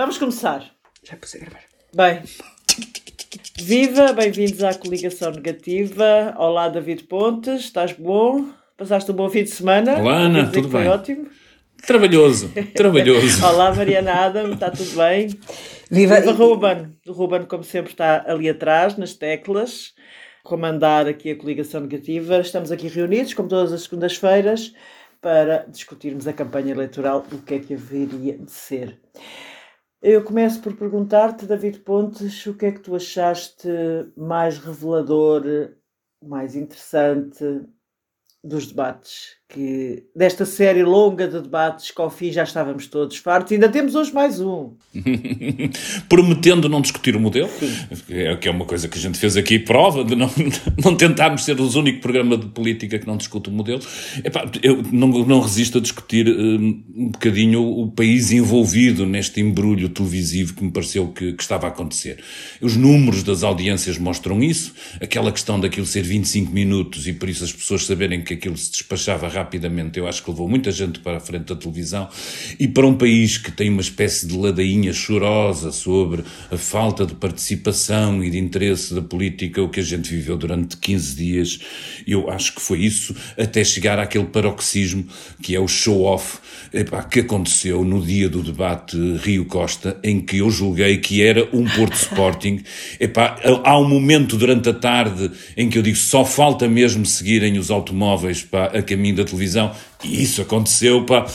Vamos começar. Já pus a gravar. Bem, viva, bem-vindos à Coligação Negativa. Olá, David Pontes, estás bom? Passaste um bom fim de semana? Olá, Ana, tudo foi bem? ótimo. Trabalhoso, trabalhoso. Olá, Mariana Adam, está tudo bem? Viva! Viva Ruben. O Ruben, como sempre, está ali atrás, nas teclas, comandar aqui a coligação negativa. Estamos aqui reunidos, como todas as segundas-feiras, para discutirmos a campanha eleitoral, o que é que haveria de ser. Eu começo por perguntar-te, David Pontes, o que é que tu achaste mais revelador, mais interessante dos debates, que desta série longa de debates que ao fim já estávamos todos fartos, ainda temos hoje mais um. Prometendo não discutir o modelo, é, que é uma coisa que a gente fez aqui, prova de não, não tentarmos ser os único programa de política que não discute o modelo. Epá, eu não, não resisto a discutir um, um bocadinho o país envolvido neste embrulho televisivo que me pareceu que, que estava a acontecer. Os números das audiências mostram isso, aquela questão daquilo ser 25 minutos e por isso as pessoas saberem que aquilo se despachava rapidamente, eu acho que levou muita gente para a frente da televisão e para um país que tem uma espécie de ladainha chorosa sobre a falta de participação e de interesse da política, o que a gente viveu durante 15 dias, eu acho que foi isso, até chegar àquele paroxismo que é o show-off que aconteceu no dia do debate Rio Costa, em que eu julguei que era um Porto Sporting. Epá, há um momento durante a tarde em que eu digo só falta mesmo seguirem os automóveis pá, a caminho da televisão. E isso aconteceu, pá,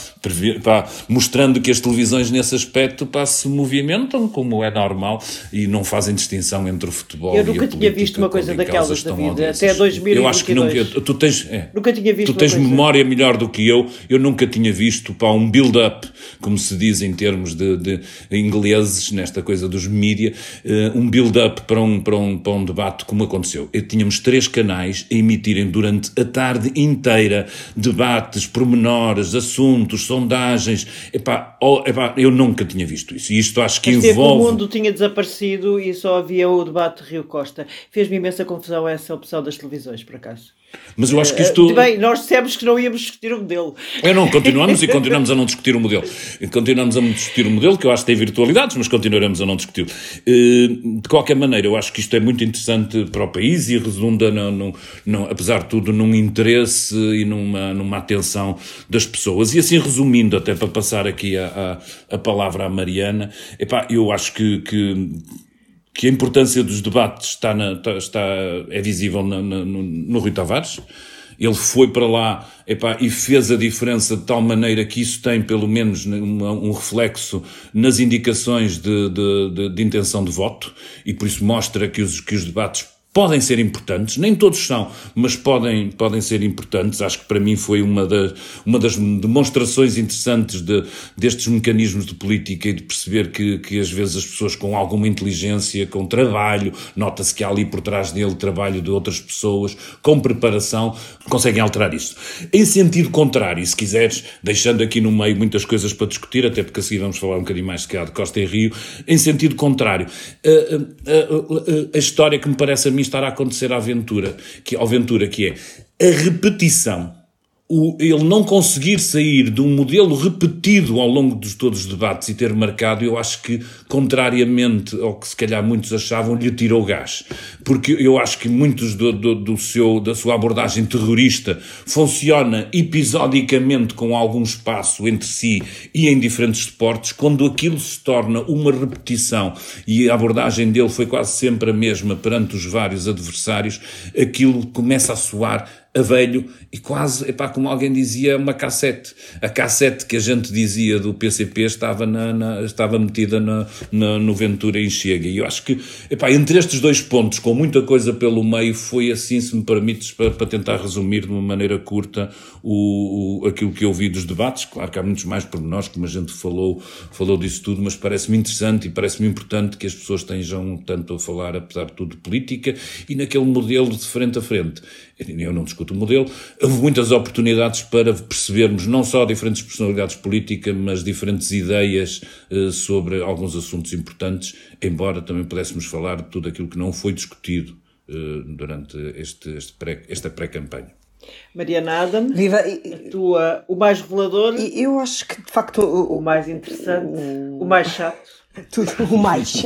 pá, mostrando que as televisões nesse aspecto pá, se movimentam como é normal e não fazem distinção entre o futebol Eu e a nunca tinha visto uma coisa daquelas da vida, até 2022. Eu acho que nunca, tu tens, é, Nunca tinha visto tu tens uma coisa. memória melhor do que eu, eu nunca tinha visto pá, um build-up, como se diz em termos de, de ingleses, nesta coisa dos mídia, uh, um build-up para um, para, um, para um debate como aconteceu. E tínhamos três canais a emitirem durante a tarde inteira debates, pormenores, assuntos, sondagens. Epá, oh, epá, eu nunca tinha visto isso. E isto acho que Parecia envolve... que o mundo tinha desaparecido e só havia o debate de Rio Costa. Fez-me imensa confusão essa opção das televisões, por acaso. Mas eu acho que isto... Uh, bem, nós dissemos que não íamos discutir o modelo. Eu não, continuamos e continuamos a não discutir o modelo. Continuamos a não discutir o modelo, que eu acho que tem virtualidades, mas continuaremos a não discuti-lo. Uh, de qualquer maneira, eu acho que isto é muito interessante para o país e redunda, no, no, apesar de tudo, num interesse e numa, numa atenção das pessoas. E assim, resumindo, até para passar aqui a, a, a palavra à Mariana, epá, eu acho que, que que a importância dos debates está, na, está é visível no, no, no Rui Tavares. Ele foi para lá epá, e fez a diferença de tal maneira que isso tem, pelo menos, um, um reflexo nas indicações de, de, de, de, intenção de voto e por isso mostra que os, que os debates podem ser importantes, nem todos são, mas podem, podem ser importantes. Acho que para mim foi uma, das uma das demonstrações interessantes de, destes mecanismos de política e de perceber que, que às vezes as pessoas com alguma inteligência, com trabalho, nota-se que há ali por trás dele trabalho de outras pessoas, com preparação, conseguem alterar isso. Em sentido contrário, se quiseres, deixando aqui no meio muitas coisas para discutir, até porque a seguir vamos falar um bocadinho mais de Costa e Rio, em sentido contrário, a, a, a, a história que me parece a mim estar a acontecer à aventura, que, à aventura, que é a repetição. O, ele não conseguir sair de um modelo repetido ao longo de todos os debates e ter marcado, eu acho que, contrariamente ao que se calhar muitos achavam, lhe tirou gás. Porque eu acho que muitos do, do, do seu, da sua abordagem terrorista funciona episodicamente com algum espaço entre si e em diferentes deportes, quando aquilo se torna uma repetição e a abordagem dele foi quase sempre a mesma perante os vários adversários, aquilo começa a soar a velho e quase, epá, como alguém dizia, uma cassete. A cassete que a gente dizia do PCP estava, na, na estava metida na, na, no Ventura em Chega. E eu acho que, epá, entre estes dois pontos, com muita coisa pelo meio, foi assim, se me permites, para, para tentar resumir de uma maneira curta o, o, aquilo que eu vi dos debates. Claro que há muitos mais pormenores, como a gente falou, falou disso tudo, mas parece-me interessante e parece-me importante que as pessoas estejam tanto a falar, apesar de tudo, de política e naquele modelo de frente a frente. Eu não discuto o modelo. Houve muitas oportunidades para percebermos não só diferentes personalidades políticas, mas diferentes ideias uh, sobre alguns assuntos importantes, embora também pudéssemos falar de tudo aquilo que não foi discutido uh, durante este, este pré, esta pré-campanha. Mariana Adam, Viva! a tua, o mais revelador, Eu acho que, de facto, o o, mais interessante, o mais chato. Tudo o mais.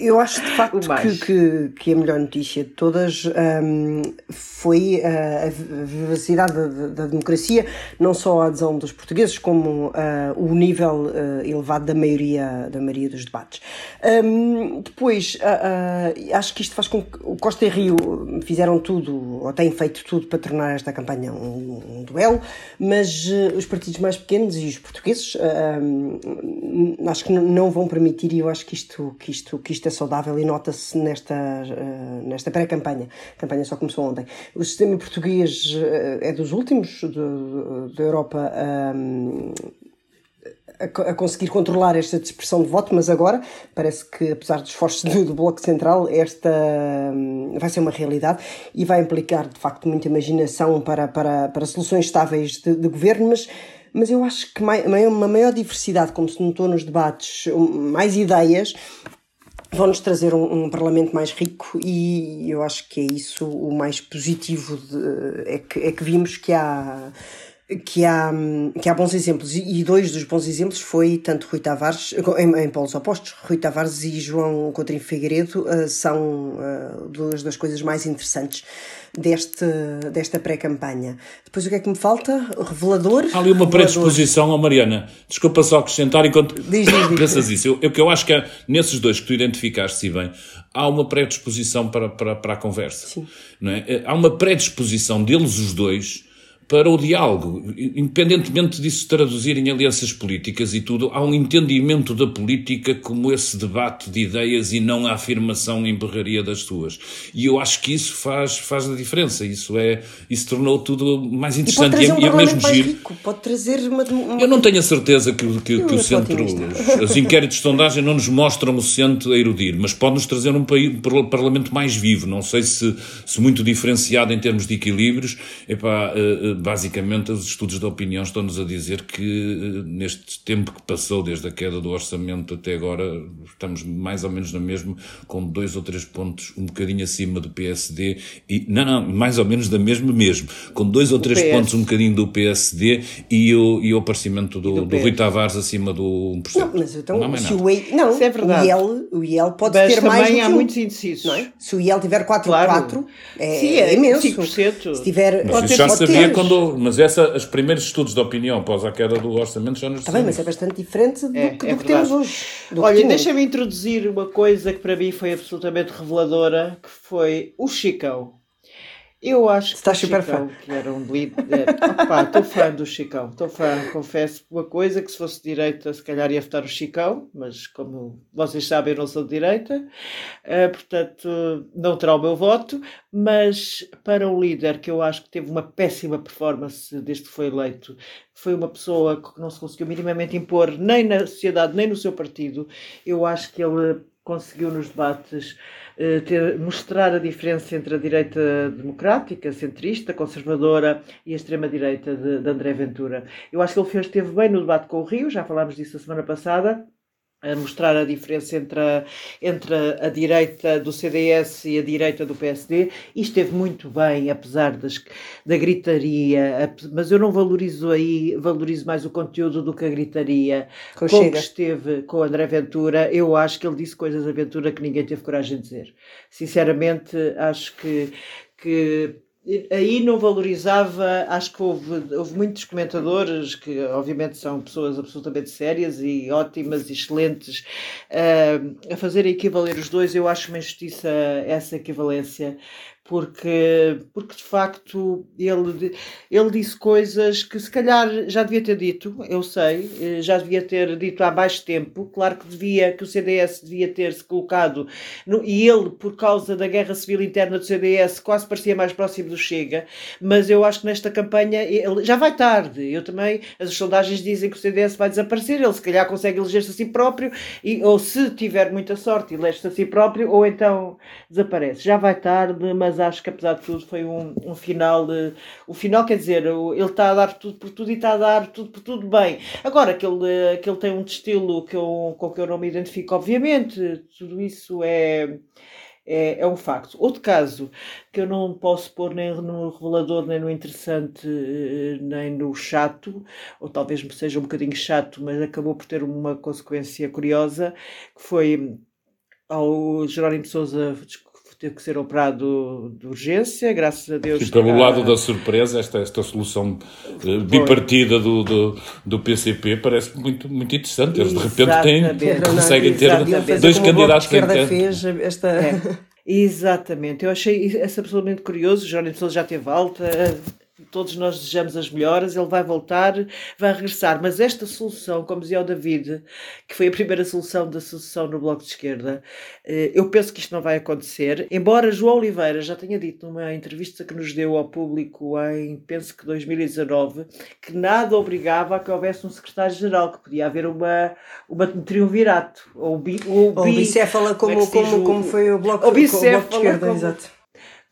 Eu acho de facto que, que, que, a melhor notícia de todas um, foi uh, a vivacidade da, da, democracia, não só a adesão dos portugueses, como uh, o nível uh, elevado da maioria, da maioria dos debates. Um, depois, acho que isto faz com que o Costa e Rio fizeram tudo, ou têm feito tudo para tornar esta campanha um, um duelo, mas os partidos mais pequenos e os portugueses acho que não vão permitir, e eu acho que isto, que isto, que isto é saudável e nota-se nesta, uh, nesta pré-campanha. A campanha só começou ontem. O sistema português uh, é dos últimos da Europa um, a, conseguir controlar esta dispersão de voto, mas agora parece que, apesar dos esforços do, do, Bloco Central, esta um, vai ser uma realidade e vai implicar, de facto, muita imaginação para, para, para soluções estáveis de, de governo, mas mas eu acho que uma maior diversidade, como se notou nos debates, mais ideias, vão-nos trazer um, um, Parlamento mais rico e eu acho que é isso o mais positivo, de, é, que, é que vimos que há que há, que há bons exemplos e dois dos bons exemplos foi tanto Rui Tavares, em, em polos opostos, Rui Tavares e João Coutinho Figueiredo uh, são uh, duas das coisas mais interessantes deste, desta pré-campanha. Depois o que é que me falta? Revelador? Há ali uma predisposição, oh Mariana, desculpa só acrescentar enquanto diz, diz, diz. pensas isso. Eu, eu, eu acho que há, nesses dois que tu identificaste, bem, há uma predisposição para, para, para a conversa. Sim. Não é? Há uma predisposição deles os dois para o diálogo. Independentemente disso traduzir em alianças políticas e tudo, há um entendimento da política como esse debate de ideias e não a afirmação em berraria das suas. E eu acho que isso faz, faz a diferença. Isso é, isso tornou tudo mais interessante e, pode trazer um e é mesmo giro. Rico. Pode trazer uma, uma... Eu não tenho a certeza que, que, que o centro, os, os inquéritos de sondagem não nos mostram o centro a erudir, mas pode-nos trazer um, país, um parlamento mais vivo. Não sei se, se muito diferenciado em termos de equilíbrios. Epá, uh, basicamente, os estudos de opinião estão-nos a dizer que, eh, neste tempo que passou, desde a queda do orçamento até agora, estamos mais ou menos na mesma, com dois ou três pontos um bocadinho acima do PSD, e, não, não, mais ou menos da mesma mesmo, com dois ou três pontos um bocadinho do PSD e o, e o aparecimento do, do, do Rui Tavares acima do 1%. Não, mas então, não, se o, I, não, é verdade. o IEL, o IEL pode mas ter mais também há muitos indecisos. Não é? Se o IEL tiver 4,4, claro. é, Sim, é, é imenso. 5%. Se tiver, mas isso já sabia quando, mas essa, os primeiros estudos de opinião após a queda do orçamento já nos Está bem, mas é bastante diferente do, é, que, do é que temos hoje. Olha, deixa-me introduzir uma coisa que para mim foi absolutamente reveladora, que foi o Chicão. Eu acho que o super Chicão, fã. que era um líder. Opá, estou fã do Chicão, estou fã, confesso uma coisa, que se fosse direita, se calhar ia votar o Chicão, mas como vocês sabem, eu não sou de direita, uh, portanto não terá o meu voto. Mas para o líder, que eu acho que teve uma péssima performance desde que foi eleito, foi uma pessoa que não se conseguiu minimamente impor nem na sociedade, nem no seu partido, eu acho que ele conseguiu nos debates ter, mostrar a diferença entre a direita democrática, centrista, conservadora e a extrema-direita de, de André Ventura. Eu acho que ele fez, esteve bem no debate com o Rio, já falámos disso a semana passada, a mostrar a diferença entre a, entre a, direita do CDS e a direita do PSD e esteve muito bem, apesar das, da gritaria, mas eu não valorizo aí, valorizo mais o conteúdo do que a gritaria. Com Como que esteve com o André Ventura, eu acho que ele disse coisas a Ventura que ninguém teve coragem de dizer. Sinceramente, acho que, que aí não valorizava, acho que houve, houve muitos comentadores que obviamente são pessoas absolutamente sérias e ótimas e excelentes uh, a fazer equivaler os dois, eu acho uma injustiça essa equivalência porque, porque de facto ele, ele disse coisas que se calhar já devia ter dito, eu sei, eh, já devia ter dito há mais tempo. Claro que devia, que o CDS devia ter-se colocado, no, e ele, por causa da guerra civil interna do CDS, quase parecia mais próximo do Chega, mas eu acho que nesta campanha ele, já vai tarde. Eu também, as sondagens dizem que o CDS vai desaparecer, ele se calhar consegue eleger-se a si próprio, e, ou se tiver muita sorte, elege-se a si próprio, ou então desaparece. Já vai tarde, mas mas acho que apesar de tudo foi um, um final. De, o final quer dizer, ele está a dar tudo por tudo e está a dar tudo por tudo bem. Agora que ele, que ele tem um estilo que eu, com que eu não me identifico, obviamente, tudo isso é é, é um facto. Outro caso que eu não posso pôr nem no revelador, nem no interessante, eh, nem no chato, ou talvez seja um bocadinho chato, mas acabou por ter uma consequência curiosa, que foi ao Jerónimo Souza teve que ser operado de urgência, graças a Deus. E pelo lado da surpresa, esta, esta solução eh, bipartida do, do, do PCP parece muito, muito interessante. Eles de repente têm, conseguem ter dois candidatos que fez esta... É. Exatamente, eu achei isso absolutamente curioso. O Jorge Pessoa já teve alta, todos nós desejamos as melhoras, ele vai voltar, vai regressar. Mas esta solução, como dizia o David, que foi a primeira solução da sucessão no Bloco de Esquerda, eh, eu penso que isto não vai acontecer. Embora João Oliveira já tenha dito numa entrevista que nos deu ao público em, penso que 2019, que nada obrigava a que houvesse um secretário-geral, que podia haver uma, uma um triunvirato. Ou, bi, ou, ou bicéfala, como, como, é como, como, foi o Bloco, bicéfala, o bloco de Esquerda, como, exato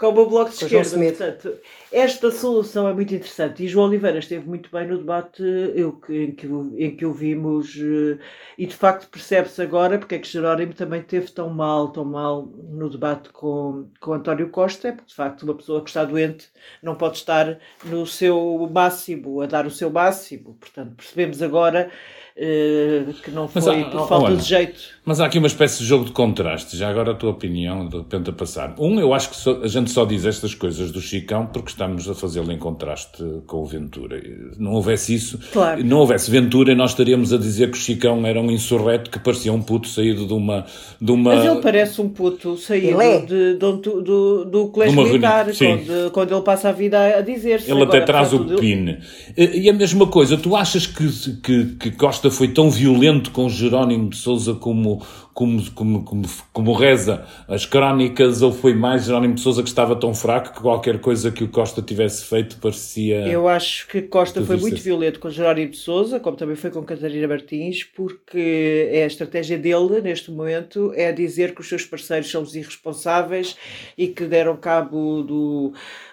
como o Bloco de Esquerda. Portanto, esta solução é muito interessante e João Oliveira esteve muito bem no debate eu, em, que, em que o vimos eh, e de facto percebe-se agora porque é que Jerónimo também teve tão mal, tão mal no debate com, com António Costa, é porque de facto uma pessoa que está doente não pode estar no seu máximo, a dar o seu máximo. Portanto, percebemos agora uh, que não foi há, por falta olha, de jeito. Mas há aqui uma espécie de jogo de contraste. Já agora a tua opinião, de repente a passar. Um, eu acho que a gente só diz estas coisas do Chicão porque estamos a fazê-lo em contraste com o Ventura. Não houvesse isso, claro. não houvesse Ventura, nós estaríamos a dizer que o Chicão era um insurreto que parecia um puto saído de uma. De uma... Mas ele parece um puto saído é. de, do, do, do colégio militar, quando, quando, ele passa a vida a dizer-se. Ele agora, até traz o PIN. E a mesma coisa, tu achas que, que, que Costa foi tão violento com Jerónimo de Souza como, como, como, como, como reza as crónicas, ou foi mais Jerónimo de Souza que estava tão fraco que qualquer coisa que o Costa tivesse feito parecia. Eu acho que Costa foi muito violento com Jerónimo de Souza, como também foi com Catarina Martins, porque é a estratégia dele neste momento é dizer que os seus parceiros são os irresponsáveis e que deram cabo do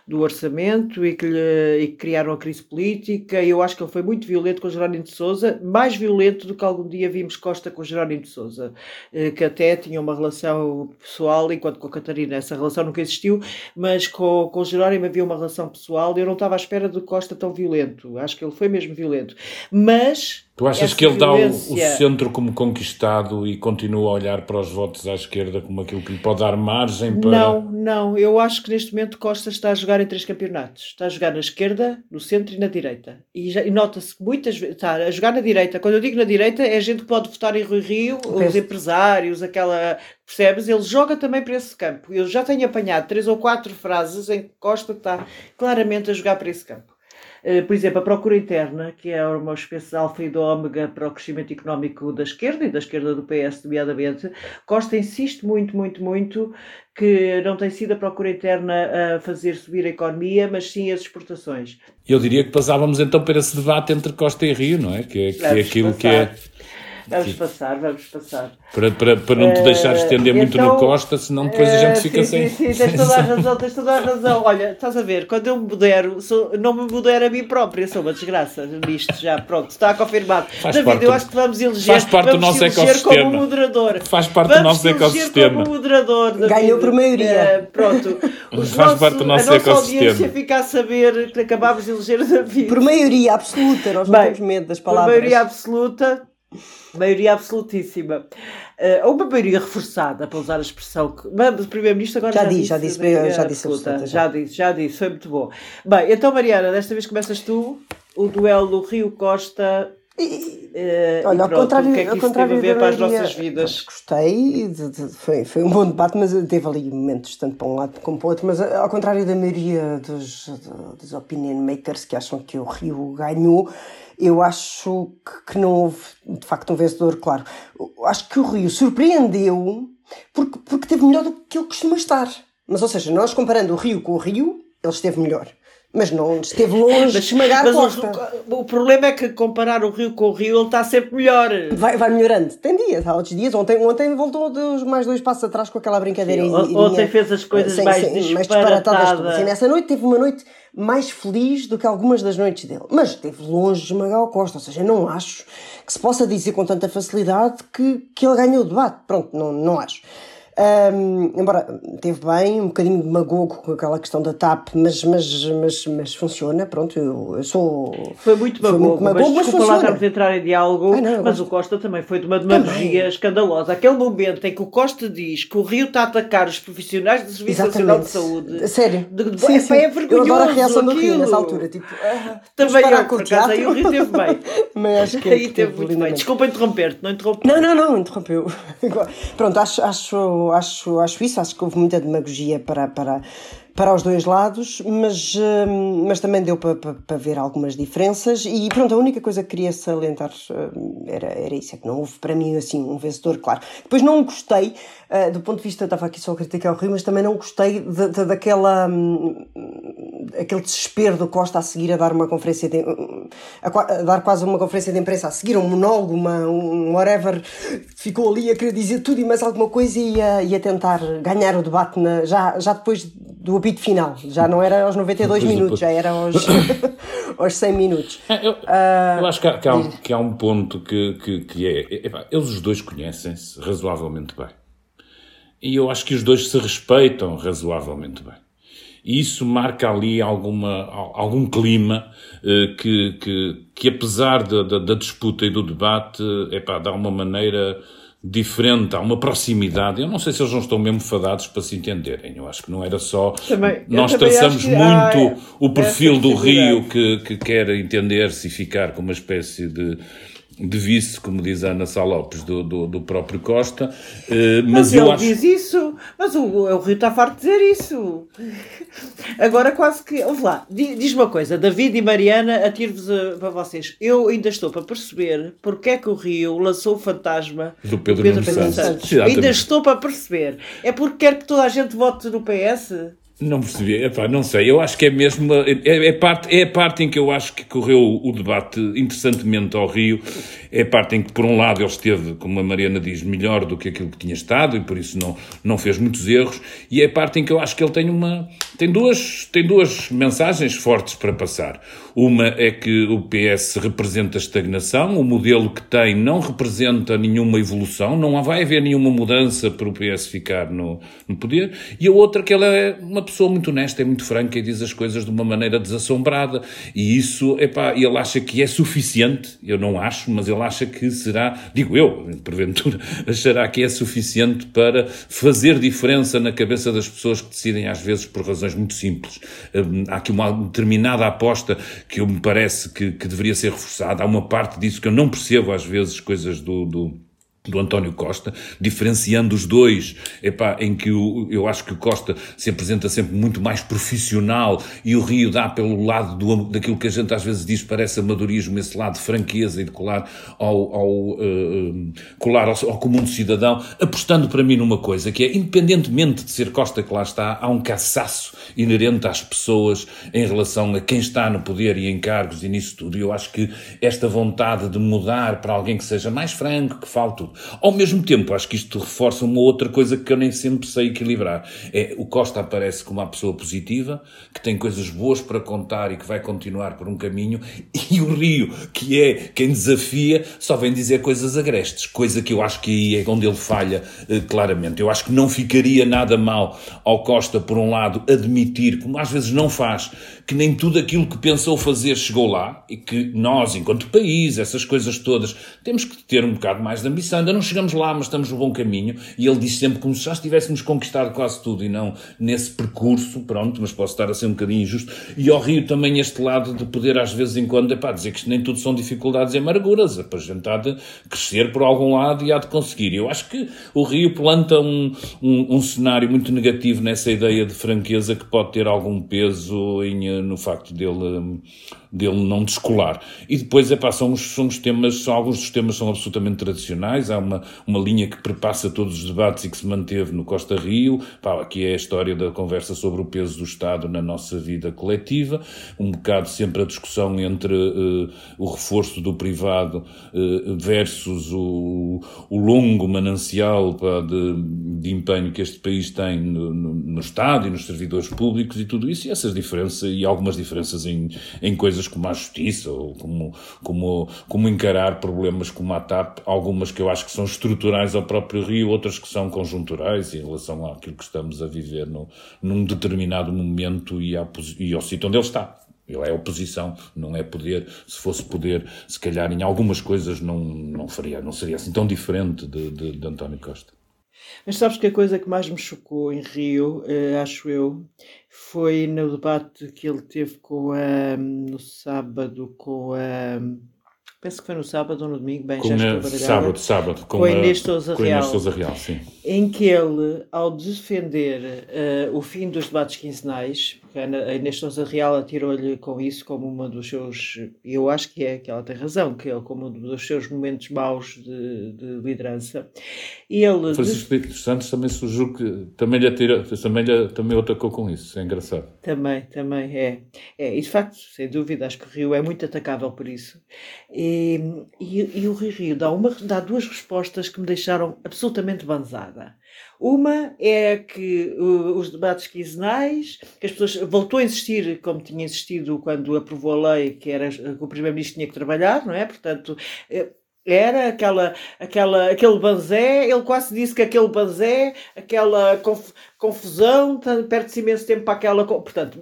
do orçamento e que, lhe, e que criaram a crise política. Eu acho que ele foi muito violento com Jerónimo de Souza, mais violento do que algum dia vimos Costa com Jerónimo de Souza, eh, que até tinha uma relação pessoal, enquanto com a Catarina essa relação nunca existiu, mas com, com Jerónimo havia uma relação pessoal eu não estava à espera de Costa tão violento. Acho que ele foi mesmo violento. Mas Tu achas que ele dá o, o, centro como conquistado e continua a olhar para os votos à esquerda como aquilo que lhe pode dar margem para. Não, não. Eu acho que neste momento Costa está a jogar em três campeonatos. Está a jogar na esquerda, no centro e na direita. E, e nota-se que muitas vezes. Está a jogar na direita. Quando eu digo na direita, é gente que pode votar em Rui Rio, os empresários, aquela. Percebes? Ele joga também para esse campo. Eu já tenho apanhado três ou quatro frases em que Costa está claramente a jogar para esse campo. Eh, por exemplo, a procura interna, que é uma espécie de alfa e de ômega para o crescimento económico da esquerda e da esquerda do PS, nomeadamente, Costa insiste muito, muito, muito que não tem sido a procura interna a fazer subir a economia, mas sim as exportações. Eu diria que passávamos então para esse debate entre Costa e Rio, não é? Que é, que é aquilo que é Vamos passar, vamos passar. Para, para, para não te deixar estender uh, muito então, no Costa, senão depois a gente fica sim, sem. Sim, sim, tens toda a razão, tens toda a razão. Olha, estás a ver, quando eu me modero, sou, não me modero a mim própria, sou uma desgraça nisto já, pronto, está confirmado. Faz David, parte, eu acho que vamos eleger, faz parte vamos do nosso ecossistema. como moderador. Faz parte vamos do nosso ecossistema. como moderador. David. Ganhou por maioria. Uh, pronto. Os faz nosso, parte do nosso a nossa ecossistema. audiência fica a saber que acabámos de eleger o David. Por maioria absoluta, nós não temos medo das palavras. Por maioria absoluta, Maioria absolutíssima. Uh, uma maioria reforçada, para usar a expressão que. Mas o Primeiro-Ministro agora já, já disse. Já disse, já, já disse absoluta, já. já disse, já disse, foi muito bom. Bem, então, Mariana, desta vez começas tu, o duelo Rio Costa. E, uh, olha, ao contrário, o que é que isso teve a ver para as nossas vidas? Gostei, de, de, foi, foi um bom debate, mas teve ali momentos tanto para um lado como para o outro. Mas ao contrário da maioria dos, dos opinion makers que acham que o Rio ganhou, eu acho que, que não houve, de facto, um vencedor, claro. Acho que o Rio surpreendeu porque, porque teve melhor do que ele costuma estar. Mas, ou seja, nós comparando o Rio com o Rio, ele esteve melhor. Mas não esteve longe de esmagar mas Costa. O, o, problema é que comparar o Rio com o Rio, ele está sempre melhor. Vai, vai melhorando. Tem dias, há outros dias. Ontem, ontem voltou dos, mais dois passos atrás com aquela brincadeira. Sim, ontem fez as coisas sem, mais, sem, mais disparatadas. Sim, nessa noite teve uma noite mais feliz do que algumas das noites dele. Mas esteve longe de esmagar o Costa. Ou seja, não acho que se possa dizer com tanta facilidade que, que ele ganhou o debate. Pronto, não, não acho. Um, embora teve bem, um bocadinho de magogo com aquela questão da TAP, mas, mas, mas, mas funciona, pronto, eu, eu sou... Foi muito magogo, foi muito magogo mas, mas desculpa lá estarmos a entrar em diálogo, Ai, não, mas o Costa também foi de uma demagogia escandalosa. Aquele momento em que o Costa diz que o Rio está a atacar os profissionais do Serviço Exatamente. Nacional de Saúde. Sério? De, de, sim, é, sim. é vergonhoso Eu adoro a reação do Rio nessa altura, tipo... Uh, também eu, por acaso, aí o Rio teve bem. mas acho que... Aí teve muito bem. Desculpa interromper-te, não interrompeu. Não, não, não, interrompeu. pronto, acho, acho, acho, acho isso, acho que houve muita demagogia para, para, para os dois lados, mas, hum, mas também deu para, para, para, ver algumas diferenças e pronto, a única coisa que queria salientar hum, era, era isso, é que não houve para mim assim um vencedor, claro. Depois não gostei, uh, do ponto de vista, estava aqui só a criticar o Rio, mas também não gostei de, de, daquela um, aquele desespero do Costa a seguir a dar uma conferência de, a, a, dar quase uma conferência de imprensa, a seguir um monólogo, uma, um whatever, ficou ali a querer dizer tudo e mais alguma coisa e a, e a tentar ganhar o debate na, já, já depois do apito final, já não era aos 92 depois, minutos, depois. já era aos, aos 100 minutos. É, eu, uh, eu, acho que há, que há, um, que há um ponto que, que, que é, é, eles os dois conhecem-se razoavelmente bem. E eu acho que os dois se respeitam razoavelmente bem. E isso marca ali alguma, algum clima eh, que, que, que, apesar da, da, da, disputa e do debate, é pá, dá uma maneira diferente, há uma proximidade. Eu não sei se eles não estão mesmo fadados para se entenderem. Eu acho que não era só. Também, Nós traçamos que, muito ah, o perfil do Rio que, que quer entender-se e ficar com uma espécie de de vice, como diz a Ana Sá Lopes, do, do, do próprio Costa. Uh, mas, mas eu ele acho... diz isso, mas o, o Rio está farto de dizer isso. Agora quase que. Vamos lá, diz uma coisa, David e Mariana, atiro-vos para vocês. Eu ainda estou para perceber porque é que o Rio lançou o fantasma do Pedro, Pedro Santos. Santos. Ainda estou para perceber. É porque quer que toda a gente vote no PS? Não percebi, Epá, não sei, eu acho que é mesmo, é, é, parte, é a parte em que eu acho que correu o debate interessantemente ao Rio, é a parte em que por um lado ele esteve, como a Mariana diz, melhor do que aquilo que tinha estado e por isso não, não fez muitos erros, e é a parte em que eu acho que ele tem uma, tem duas, tem duas mensagens fortes para passar. Uma é que o PS representa a estagnação, o modelo que tem não representa nenhuma evolução, não vai haver nenhuma mudança para o PS ficar no, no poder, e a outra que ele é uma pessoa muito honesta, é muito franca e diz as coisas de uma maneira desassombrada. E isso, epá, ele acha que é suficiente, eu não acho, mas ele acha que será, digo eu, porventura, achará que é suficiente para fazer diferença na cabeça das pessoas que decidem, às vezes, por razões muito simples. Hum, há aqui uma determinada aposta que eu me parece que, que deveria ser reforçada. Há uma parte disso que eu não percebo, às vezes, coisas do, do do António Costa, diferenciando os dois, epá, em que o, eu acho que o Costa se apresenta sempre muito mais profissional e o Rio dá pelo lado do, daquilo que a gente às vezes diz parece amadorismo, esse lado de franqueza e de colar ao, ao uh, colar ao, ao comum do cidadão, apostando para mim numa coisa que é, independentemente de ser Costa que lá está, há um caçaço inerente às pessoas em relação a quem está no poder e em cargos e nisso tudo. E eu acho que esta vontade de mudar para alguém que seja mais franco, que fale tudo, ao mesmo tempo, acho que isto reforça uma outra coisa que eu nem sempre sei equilibrar. É o Costa aparece como uma pessoa positiva, que tem coisas boas para contar e que vai continuar por um caminho, e o Rio, que é quem desafia, só vem dizer coisas agrestes, coisa que eu acho que aí é onde ele falha eh, claramente. Eu acho que não ficaria nada mal ao Costa, por um lado, admitir, como às vezes não faz, que nem tudo aquilo que pensou fazer chegou lá e que nós, enquanto país, essas coisas todas, temos que ter um bocado mais de ambição. Ainda não chegamos lá, mas estamos no bom caminho. E ele diz sempre como se já estivéssemos conquistado quase tudo e não nesse percurso, pronto, mas posso estar a ser um bocadinho injusto. E ao Rio também este lado de poder, às vezes em quando, epá, dizer que nem tudo são dificuldades e amarguras. É para a gente há de crescer por algum lado e há de conseguir. Eu acho que o Rio planta um, um, um cenário muito negativo nessa ideia de franqueza que pode ter algum peso em no facto dele, dele não descolar. E depois, é pá, são são os temas, são, alguns dos temas são absolutamente tradicionais, há uma, uma linha que perpassa todos os debates e que se manteve no Costa Rio, pá, aqui é a história da conversa sobre o peso do Estado na nossa vida coletiva, um bocado sempre a discussão entre uh, o reforço do privado uh, versus o, o longo manancial pá, de, de empenho que este país tem no, no, no Estado e nos servidores públicos e tudo isso, e essas diferenças, e algumas diferenças em, em coisas coisas como a justiça ou como, como, como encarar problemas como a TAP, algumas que eu acho que são estruturais ao próprio Rio, outras que são conjunturais em relação àquilo que estamos a viver no, num determinado momento e, à, e ao sítio onde ele está. Ele é oposição, não é poder. Se fosse poder, se calhar em algumas coisas não, não, faria, não seria assim tão diferente de, de, de António Costa. Mas sabes que a coisa que mais me chocou em Rio, eh, acho eu, foi no debate que ele teve com a, no sábado com a penso que foi no sábado ou no domingo, bem, com já estou Sábado, sábado, com, com a Inês Sousa Real, Sousa Real sim. em que ele, ao defender uh, o fim dos debates quinzenais, porque a Inês Sousa Real atirou-lhe com isso como uma dos seus, eu acho que é que ela tem razão, que é como um dos seus momentos maus de, de liderança. E ele... Francisco de... Santos também surgiu que também lhe atira, também, lhe, também o atacou com isso, é engraçado. Também, também, é. é. E de facto, sem dúvida, acho que o Rio é muito atacável por isso. E, e, e, o Rui Rio dá, uma, dá duas respostas que me deixaram absolutamente banzada. Uma é que os debates quinzenais, que as pessoas voltou a insistir, como tinha insistido quando aprovou a lei, que era que o Primeiro-Ministro tinha que trabalhar, não é? Portanto, eh, era aquela, aquela, aquele banzé, ele quase disse que aquele banzé, aquela conf, confusão, perde-se imenso tempo para aquela. Portanto,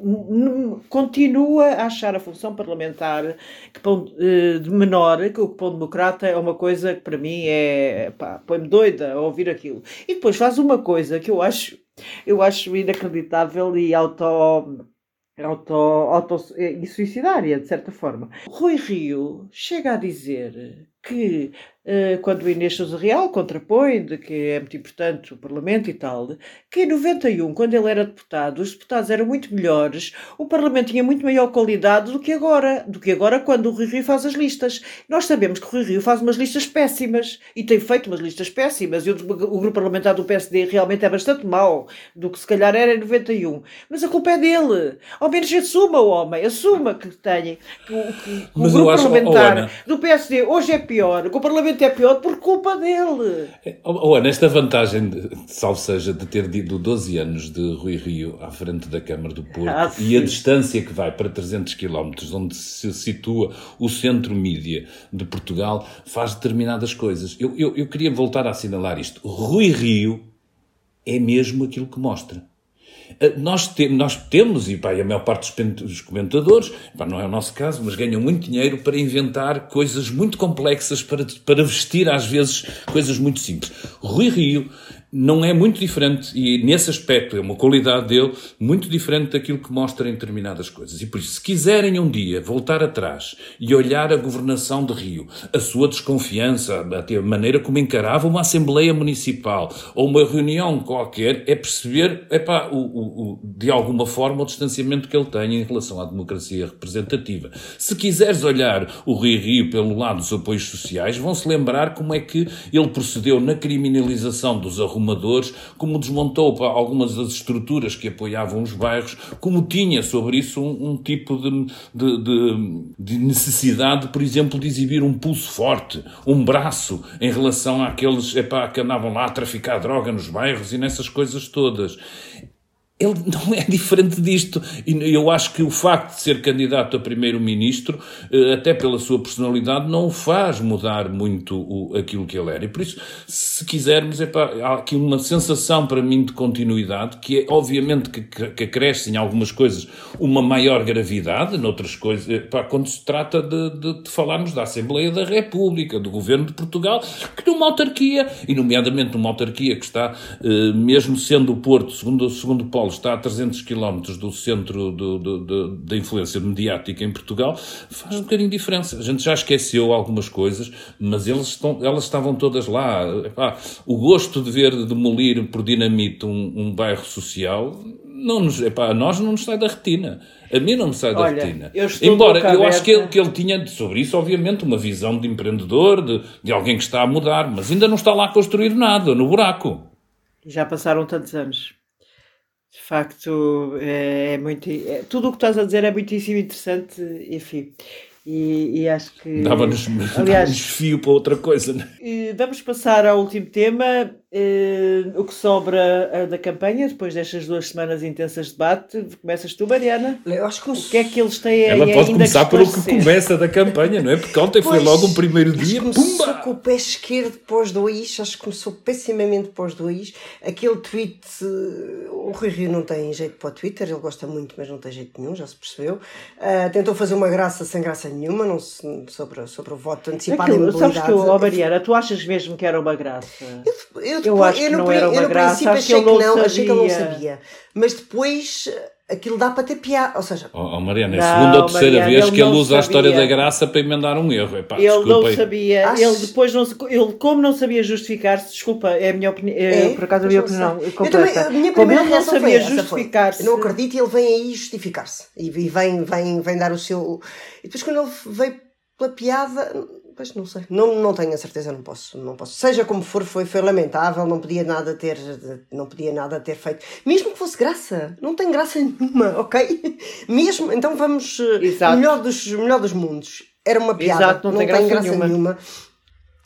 continua a achar a função parlamentar que eh, de menor, que o pão democrata é uma coisa que para mim é. põe-me doida a ouvir aquilo. E depois faz uma coisa que eu acho, eu acho inacreditável e auto auto, auto e suicidária, de certa forma. Rui Rio chega a dizer que quando o Inês Sousa Real contrapõe de que é muito importante o Parlamento e tal, que em 91, quando ele era deputado, os deputados eram muito melhores, o Parlamento tinha muito maior qualidade do que agora, do que agora quando o Rui Rio faz as listas. Nós sabemos que o Rui Rio faz umas listas péssimas e tem feito umas listas péssimas e o, o grupo parlamentar do PSD realmente é bastante mau do que se calhar era em 91. Mas a culpa é dele. Ao menos assuma o homem, assuma que tem que, que, que o grupo parlamentar oh, do PSD hoje é pior, que o Parlamento é pior por culpa dele. Oh, Ana, esta vantagem, de, salvo seja, de ter dito 12 anos de Rui Rio à frente da Câmara do Porto ah, e a distância que vai para 300 km, onde se situa o centro mídia de Portugal, faz determinadas coisas. Eu, eu, eu queria voltar a assinalar isto. Rui Rio é mesmo aquilo que mostra. Eh, nós, te, nós temos, e pá, a maior parte dos comentadores, pá, não é o nosso caso, mas ganham muito dinheiro para inventar coisas muito complexas, para, para vestir às vezes coisas muito simples. Rui Rio não é muito diferente, e nesse aspecto é uma qualidade dele muito diferente daquilo que mostra em determinadas coisas. E por isso, se quiserem um dia voltar atrás e olhar a governação de Rio, a sua desconfiança, a maneira como encarava uma Assembleia Municipal ou uma reunião qualquer, é perceber, epá, o, o, o, de alguma forma, o distanciamento que ele tem em relação à democracia representativa. Se quiseres olhar o Rio Rio pelo lado dos apoios sociais, vão-se lembrar como é que ele procedeu na criminalização dos arrumadores como desmontou algumas das estruturas que apoiavam os bairros, como tinha sobre isso um, um tipo de, de, de, de, necessidade, por exemplo, de exibir um pulso forte, um braço em relação àqueles epá, que andavam lá a traficar droga nos bairros e nessas coisas todas ele não é diferente disto. E eu acho que o facto de ser candidato a primeiro-ministro, eh, até pela sua personalidade, não o faz mudar muito aquilo que ele era. E por isso, se quisermos, epá, há aqui uma sensação para mim de continuidade, que é obviamente que, que acresce em algumas coisas uma maior gravidade, noutras coisas, epá, quando se trata de, de, de, falarmos da Assembleia da República, do Governo de Portugal, que numa autarquia, e nomeadamente numa autarquia que está, eh, mesmo sendo o Porto, segundo, segundo Paulo, Paulo está a 300 km do centro do, do, do, da influência mediática em Portugal, faz um bocadinho de diferença. A gente já esqueceu algumas coisas, mas eles estão, elas estavam todas lá. O gosto de ver demolir por dinamite um, um bairro social não nos, epá, a nós não nos sai da retina. A mim não me sai da Olha, retina. Eu Embora eu acho que ele, que ele tinha sobre isso, obviamente, uma visão de empreendedor, de, de alguém que está a mudar, mas ainda não está lá a construir nada, no buraco. Já passaram tantos anos. De facto, é, é muito. É, tudo o que estás a dizer é muitíssimo interessante, enfim. E, e acho que. Dava-nos aliás, fio para outra coisa, né? Vamos passar ao último tema. Uh, o que sobra uh, da campanha, depois destas duas semanas intensas de debate, começas tu, Mariana? Eu acho que o que é que eles têm Ela pode começar por o que começa da campanha, não é? Porque ontem pois, foi logo um primeiro dia, começou pumba! com o pé esquerdo pós dois, acho que começou pessimamente pós dois. Aquele tweet, uh, o Rui Rio não tem jeito para o Twitter, ele gosta muito, mas não tem jeito nenhum, já se percebeu. tentou fazer uma graça sem graça nenhuma não se, sobre, sobre o voto antecipado Aquilo, Sabes que, oh, Mariana, tu achas mesmo que era uma graça? Eu, eu, eu eu que não era uma eu, graça. Eu no princípio achei que, não, achei que ele não sabia. Mas depois aquilo dá para ter piada. Ou seja, oh, oh Mariana, é a segunda ou terceira Mariana, vez ele que ele usa sabia. a história da graça para emendar um erro. Epá, ele não sabia, Acho... ele depois não ele, como não sabia justificar-se, desculpa, é a minha opinião, é, é, por acaso a minha opinião completa. a minha como ele não sabia justificar-se. Não acredito e ele vem aí justificar-se. E vem, vem, vem dar o seu. E depois quando ele veio pela piada Pois não sei. Não, não tenho a certeza, não posso, não posso. Seja como for, foi, foi lamentável, não podia nada ter, não podia nada ter feito. Mesmo que fosse graça, não tem graça nenhuma, ok? Mesmo, então vamos eh, Exato. melhor dos melhor dos mundos. Era uma piada, Exato, não, não tem, graça, graça nenhuma. nenhuma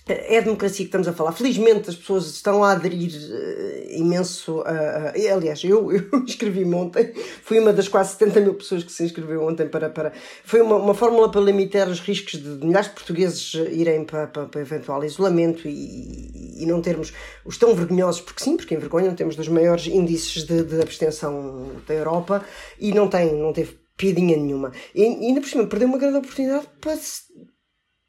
é a democracia que estamos a falar. Felizmente as pessoas estão a aderir uh, imenso. A, aliás, eu, eu inscrevi-me ontem, fui uma das quase 70 mil pessoas que se inscreveu ontem para. para foi uma, uma fórmula para limitar os riscos de, de milhares de portugueses irem para, para, para eventual isolamento e, e, não termos os tão vergonhosos, porque sim, porque envergonham, temos dos maiores índices de, de abstenção da Europa e não, tem, não teve piadinha nenhuma. E ainda por cima perdeu uma grande oportunidade para se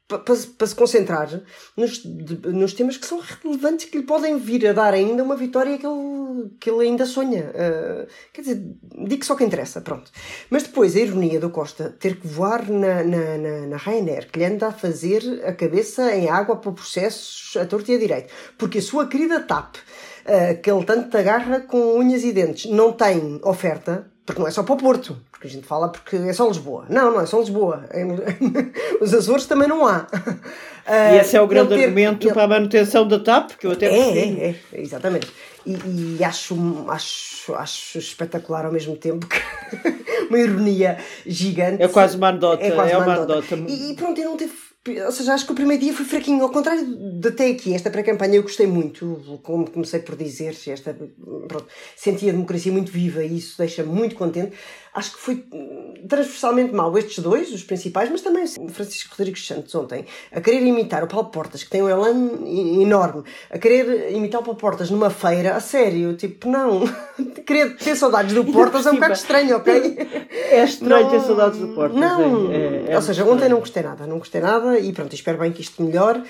para, para, se concentrar nos, nos temas que são relevantes, que lhe podem vir a dar ainda uma vitória que ele, que ele ainda sonha. Uh, quer dizer, digo só que interessa, pronto. Mas depois a ironia do Costa ter que voar na, na, na, na Ryanair, que lhe anda a fazer a cabeça em água para processos a torto e a direito, porque a sua querida TAP, uh, que ele tanto agarra com unhas e dentes, não tem oferta, porque não é só para o Porto, porque a gente fala porque é só Lisboa. Não, não é só Lisboa. Os Açores também não há. E esse é o grande ter, argumento ele... para a manutenção da TAP, que eu até é, é, é, exatamente. E, e, acho, acho, acho espetacular ao mesmo tempo que uma ironia gigante. É quase uma anedota. É, quase é uma anedota. E, e pronto, eu não teve ou seja, acho que o primeiro dia foi fraquinho. Ao contrário de até aqui, esta pré-campanha eu gostei muito, como comecei por dizer, esta, pronto, senti a democracia muito viva e isso deixa-me muito contente. Acho que foi transversalmente mal estes dois, os principais, mas também o Francisco Rodrigues Santos ontem, a querer imitar o Paulo Portas, que tem um elan enorme, a querer imitar o Paulo Portas numa feira, a sério, tipo, não. querer ter saudades do Portas é um bocado estranho, ok? É estranho não, ter saudades do Portas. Não, é, é, ou seja, ontem não gostei nada, não gostei nada e pronto, espero bem que isto melhore.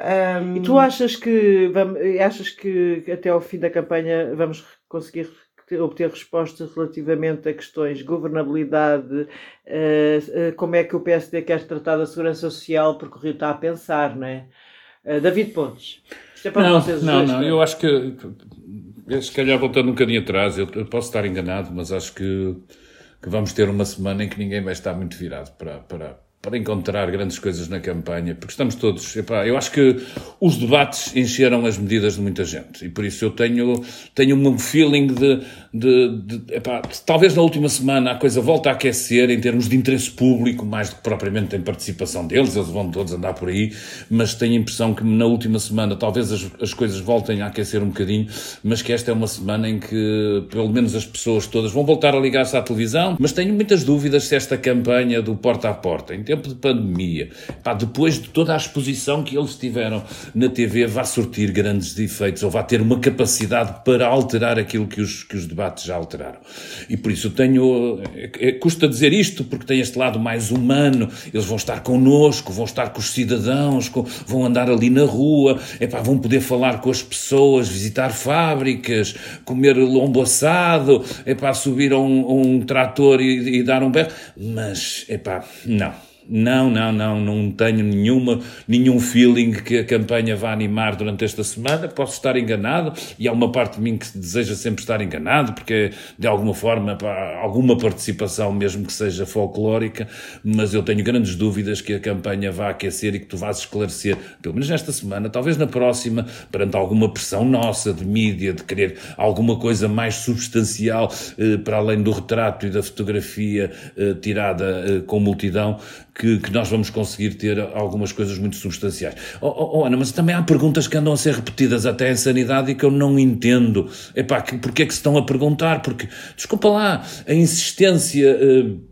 Um... E tu achas que, vamos, achas que até ao fim da campanha vamos conseguir obter respostas relativamente a questões de governabilidade, eh, eh, como é que o PSD quer tratar da segurança social, porque o Rio está a pensar, não é? Eh, David Pontes. Isto é para não, vocês não, não, eu acho que, se calhar voltando um bocadinho atrás, eu posso estar enganado, mas acho que, que vamos ter uma semana em que ninguém vai estar muito virado para, para, para encontrar grandes coisas na campanha, porque estamos todos. Epá, eu acho que os debates encheram as medidas de muita gente e por isso eu tenho, tenho um feeling de. de, de epá, talvez na última semana a coisa volta a aquecer em termos de interesse público, mais do que propriamente em participação deles, eles vão todos andar por aí, mas tenho a impressão que na última semana talvez as, as coisas voltem a aquecer um bocadinho, mas que esta é uma semana em que pelo menos as pessoas todas vão voltar a ligar-se à televisão, mas tenho muitas dúvidas se esta campanha do porta a porta, tempo de pandemia, pá, depois de toda a exposição que eles tiveram na TV, vá surtir grandes efeitos ou vá ter uma capacidade para alterar aquilo que os, que os debates já alteraram. E por isso eu tenho. É, é, custa dizer isto, porque tem este lado mais humano, eles vão estar connosco, vão estar com os cidadãos, com, vão andar ali na rua, vão poder falar com as pessoas, visitar fábricas, comer lombo assado, epá, subir a um, um trator e, e dar um berro. Mas, epá, não. Não, não, não, não tenho nenhuma, nenhum feeling que a campanha vá animar durante esta semana. Posso estar enganado e há uma parte de mim que deseja sempre estar enganado, porque de alguma forma, pá, alguma participação, mesmo que seja folclórica, mas eu tenho grandes dúvidas que a campanha vá aquecer e que tu vás esclarecer, pelo menos nesta semana, talvez na próxima, perante alguma pressão nossa de mídia, de querer alguma coisa mais substancial, eh, para além do retrato e da fotografia eh, tirada eh, com multidão que, que, nós vamos conseguir ter algumas coisas muito substanciais. Oh, oh, oh, Ana, mas também há perguntas que andam a ser repetidas até em sanidade e que eu não entendo. Epá, que, porque é que se estão a perguntar? Porque, desculpa lá, a insistência. Uh,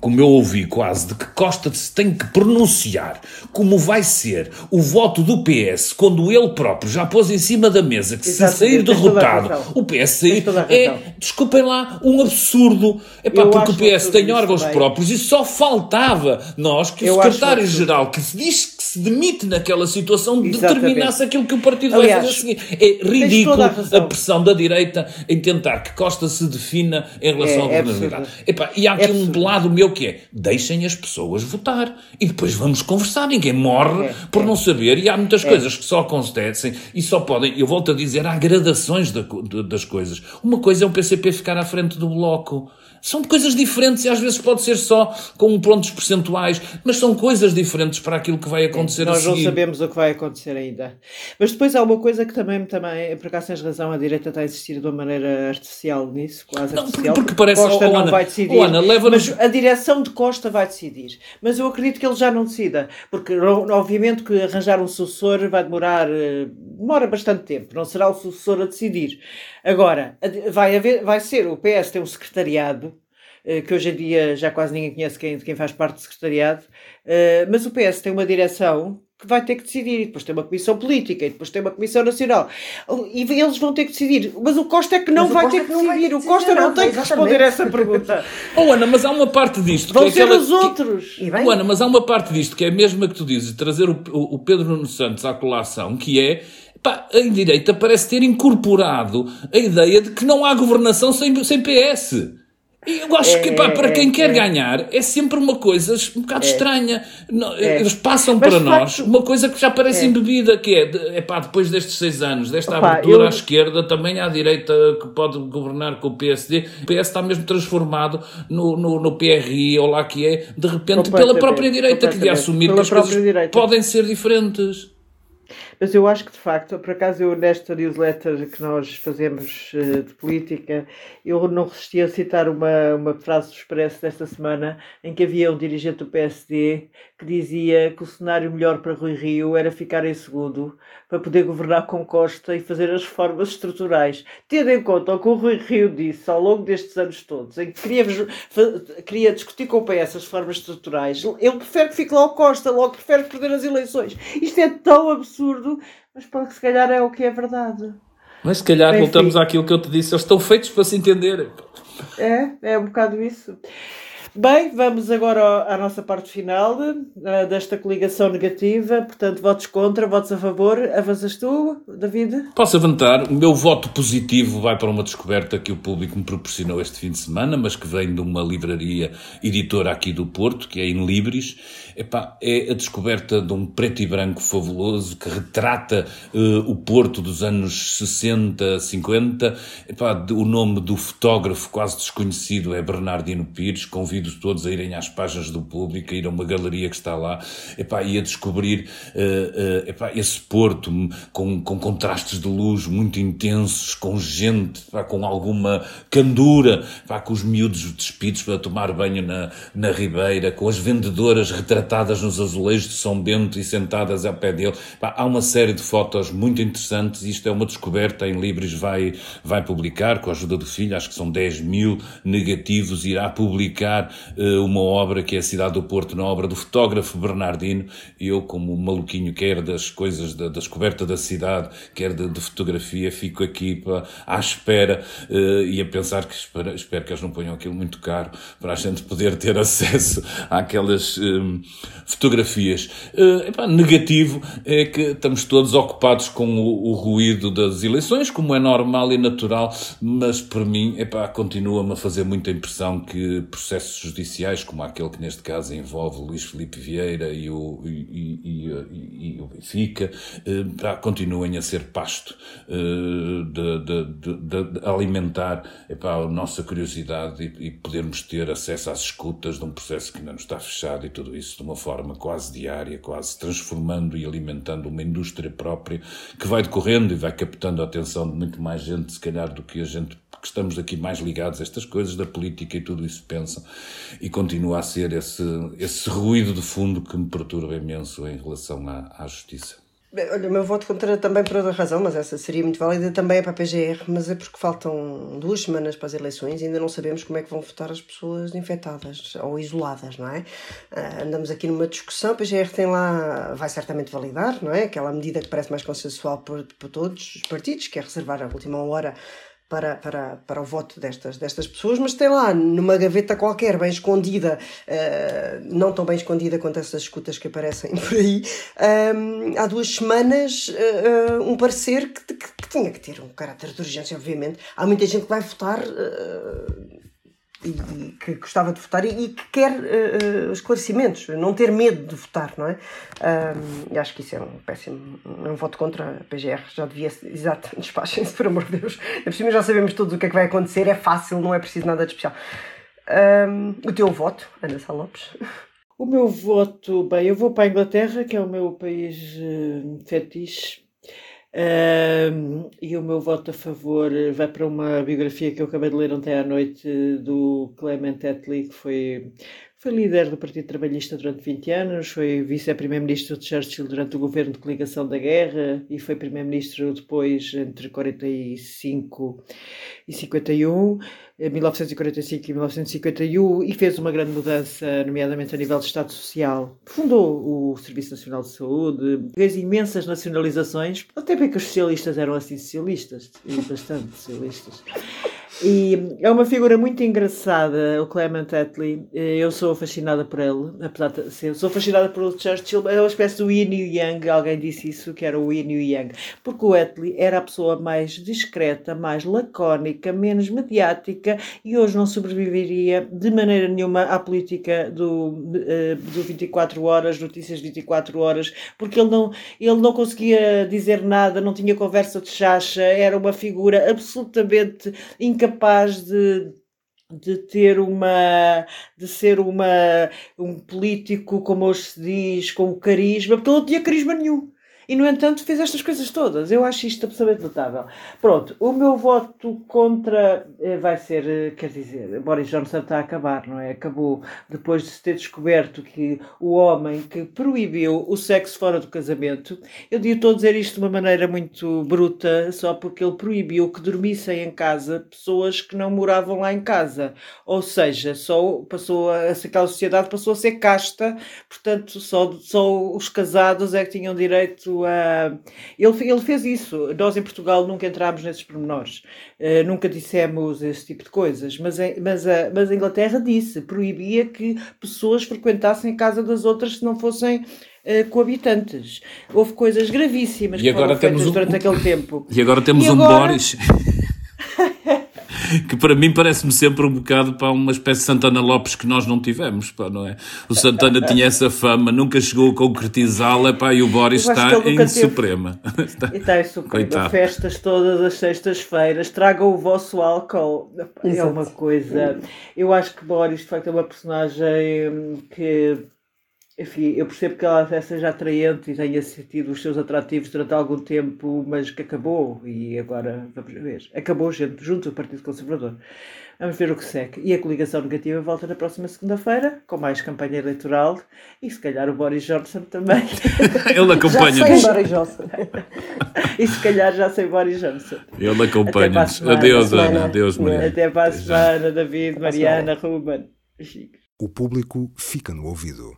como eu ouvi quase, de que Costa se tem que pronunciar como vai ser o voto do PS quando ele próprio já pôs em cima da mesa que se sair derrotado o PS sair, é, desculpem lá, um absurdo. É pá, porque o PS tem órgãos próprios e só faltava nós que o secretário-geral que se diz que se demite naquela situação Exatamente. determinasse aquilo que o partido Aliás, vai fazer a seguir. É ridículo a, a, pressão da direita em tentar que Costa se defina em relação é, à governabilidade. É e há aqui é um lado meu que é deixem as pessoas votar e depois vamos conversar. Ninguém morre é, por é. não saber e há muitas é. coisas que só acontecem e só podem, eu volto a dizer, há gradações da, das coisas. Uma coisa é o PCP ficar à frente do bloco. São coisas diferentes e às vezes pode ser só com pontos percentuais, mas são coisas diferentes para aquilo que vai acontecer Nós a seguir. não sabemos o que vai acontecer ainda. Mas depois há uma coisa que também, também por acaso tens razão, a direita está a insistir de uma maneira artificial nisso, quase não, artificial. Porque, porque parece Costa oh, não Ana, vai decidir. Oh, Ana, mas a direção de Costa vai decidir. Mas eu acredito que ele já não decida, porque obviamente que arranjar um sucessor vai demorar, eh, demora bastante tempo, não será o sucessor a decidir. Agora, vai, haver, vai ser, o PS tem um secretariado que hoje em dia já quase ninguém conhece quem, quem faz parte do secretariado, eh, mas o PS tem uma direção que vai ter que decidir, e depois tem uma comissão política, e depois tem uma comissão nacional, e eles vão ter que decidir. Mas o Costa é que não, vai ter, que, que decidir. o Costa não, não tem que responder essa pergunta. Oh, Ana, mas há uma parte disto. Vão que é ser aquela... os outros. Que... Oh, Ana, mas há uma parte disto que é a mesma que tu dizes, trazer o, o Pedro Nuno Santos à colação, que é Pá, a direita parece ter incorporado a ideia de que não há governação sem, sem PS. Eu acho que pá, para quem é, quer é. ganhar é sempre uma coisa um bocado é. estranha. É. Eles passam Mas para nós facto, uma coisa que já parece é. embebida, que é, pá, depois destes seis anos, desta Opa, abertura eu... à esquerda, também à direita que pode governar com o PSD, o PS está mesmo transformado no, no, no PRI, ou lá que é, de repente, pela própria direita, que devia assumir pela que as coisas direita. podem ser diferentes. Mas eu acho que de facto, por acaso eu nesta newsletter que nós fazemos uh, de política, eu não resisti a citar uma, uma frase do Expresso desta semana em que havia um dirigente do PSD que dizia que o cenário melhor para Rui Rio era ficar em segundo para poder governar com Costa e fazer as reformas estruturais. Tendo em conta o que o Rui Rio disse ao longo destes anos todos, em que queria, queria discutir com o PS as reformas estruturais, ele prefere que fique lá o Costa, logo prefere perder as eleições. Isto é tão absurdo, mas porque se calhar é o que é verdade. Mas se calhar Enfim. voltamos àquilo que eu te disse, eles estão feitos para se entenderem. É, é um bocado isso. Bem, vamos agora à nossa parte final uh, desta coligação negativa. Portanto, votos contra, votos a favor. Avanças tu, David? Posso avançar. O meu voto positivo vai para uma descoberta que o público me proporcionou este fim de semana, mas que vem de uma livraria editora aqui do Porto, que é em Libris. Epá, é a descoberta de um preto e branco fabuloso que retrata uh, o Porto dos anos 60, 50. Epá, o nome do fotógrafo quase desconhecido é Bernardino Pires. Convido convido todos a irem às páginas do público, a ir a uma galeria que está lá, epá, e a descobrir uh, uh, epá, esse porto com, com contrastes de luz muito intensos, com gente, epá, com alguma candura, epá, com os miúdos despidos para tomar banho na, na ribeira, com as vendedoras retratadas nos azulejos de São Bento e sentadas ao pé dele. Epá, há uma série de fotos muito interessantes, isto é uma descoberta, em Libres vai, vai publicar, com a ajuda do filho, acho que são 10 mil negativos, irá publicar uma obra que é a Cidade do Porto, na obra do fotógrafo Bernardino. Eu, como maluquinho, quer das coisas da, descoberta da cidade, quer de, de fotografia, fico aqui para, à espera uh, e a pensar que espero, espero, que eles não ponham aquilo muito caro para a gente poder ter acesso àquelas um, fotografias. Uh, epá, negativo é que estamos todos ocupados com o, o, ruído das eleições, como é normal e natural, mas para mim epá, continua-me a fazer muita impressão que processos judiciais, como aquele que neste caso envolve Luís Felipe Vieira e o, e, e, e, o Benfica, eh, continuem a ser pasto eh, de, de, de, de, alimentar epá, a nossa curiosidade e, e podermos ter acesso às escutas de um processo que ainda não está fechado e tudo isso de uma forma quase diária, quase transformando e alimentando uma indústria própria que vai decorrendo e vai captando a atenção de muito mais gente, se calhar, do que a gente que estamos aqui mais ligados a estas coisas da política e tudo isso pensam, e continua a ser esse, esse ruído de fundo que me perturba imenso em relação à, à justiça. Olha, o meu voto contra também por outra razão, mas essa seria muito válida, também é para a PGR, mas é porque faltam duas semanas para as eleições e ainda não sabemos como é que vão votar as pessoas infectadas ou isoladas, não é? Uh, andamos aqui numa discussão, a PGR tem lá, vai certamente validar, não é? Aquela medida que parece mais consensual por, por todos os partidos, que é reservar a última hora para, para, para o voto destas, destas pessoas, mas tem lá numa gaveta qualquer, bem escondida, uh, não tão bem escondida quanto essas escutas que aparecem por aí, um, há duas semanas uh, um parecer que, que, que, tinha que ter um caráter de urgência, obviamente. Há muita gente que vai votar. Uh, e, que gostava de votar e, e que quer uh, esclarecimentos, não ter medo de votar, não é? E acho que isso é um péssimo, um voto contra a PGR, já devia exato, despachem-se, por amor de Deus. É por cima já sabemos todos o que é que vai acontecer, é fácil, não é preciso nada de especial. O teu voto, Ana Sá Lopes? O meu voto, bem, eu vou para a Inglaterra, que é o meu país uh, fetiche, um, e o meu voto a favor vai para uma biografia que eu acabei de ler ontem à noite do Clement Attlee, que foi, foi líder do Partido Trabalhista durante 20 anos, foi vice-primeiro-ministro de Churchill durante o governo de coligação da guerra e foi primeiro-ministro depois entre 45 e 51. 1945 e 1951 e fez uma grande mudança, nomeadamente a nível de Estado Social. Fundou o Serviço Nacional de Saúde, fez imensas nacionalizações, até bem que os socialistas eram assim socialistas, e bastante socialistas. E é uma figura muito engraçada, o Clement Attlee. Eu sou fascinada por ele, apesar de ser. Sou fascinada por Churchill, é uma espécie do Yin e Yang. Alguém disse isso, que era o Yin e Yang. Porque o Attlee era a pessoa mais discreta, mais lacónica, menos mediática e hoje não sobreviveria de maneira nenhuma à política do, eh, do 24 horas, notícias 24 horas, porque ele não, ele não conseguia dizer nada, não tinha conversa de chacha, era uma figura absolutamente incapaz capaz de de ter uma de ser uma um político como hoje se diz com carisma. Porque ele não tinha carisma nenhum e, no entanto, fez estas coisas todas. Eu acho isto absolutamente notável. Pronto, o meu voto contra eh, vai ser, eh, quer dizer, Boris Johnson está a acabar, não é? Acabou depois de se ter descoberto que o homem que proibiu o sexo fora do casamento, eu estou a dizer isto de uma maneira muito bruta, só porque ele proibiu que dormissem em casa pessoas que não moravam lá em casa. Ou seja, só passou a, aquela sociedade passou a ser casta, portanto, só, só os casados é que tinham direito a. Ele, ele fez isso. Nós em Portugal nunca entramos nesses pormenores, uh, nunca dissemos esse tipo de coisas, mas, mas, a, mas a Inglaterra disse, proibia que pessoas frequentassem a casa das outras se não fossem. Uh, coabitantes. Houve coisas gravíssimas e que agora foram temos um... durante aquele tempo. E agora temos e um agora... Boris. Que para mim parece-me sempre um bocado para uma espécie de Santana Lopes que nós não tivemos, pá, não é? O Santana tinha essa fama, nunca chegou a concretizá-la, pá, e o Boris está em teve... Suprema. está, está em Suprema. Festas todas as sextas-feiras, tragam o vosso álcool. É uma coisa. Eu acho que Boris, de facto, é uma personagem que enfim, eu percebo que ela seja atraente e tenha tido os seus atrativos durante algum tempo, mas que acabou e agora vamos ver. Acabou junto, junto do Partido Conservador. Vamos ver o que segue. E a coligação negativa volta na próxima segunda-feira, com mais campanha eleitoral e se calhar o Boris Johnson também. Ele acompanha-nos. Já sem Boris Johnson. e se calhar já sem Boris Johnson. Ele acompanha-nos. Adeus, Ana. Adeus, Mariana. Até para a semana, David, Mariana, Ruben. O público fica no ouvido.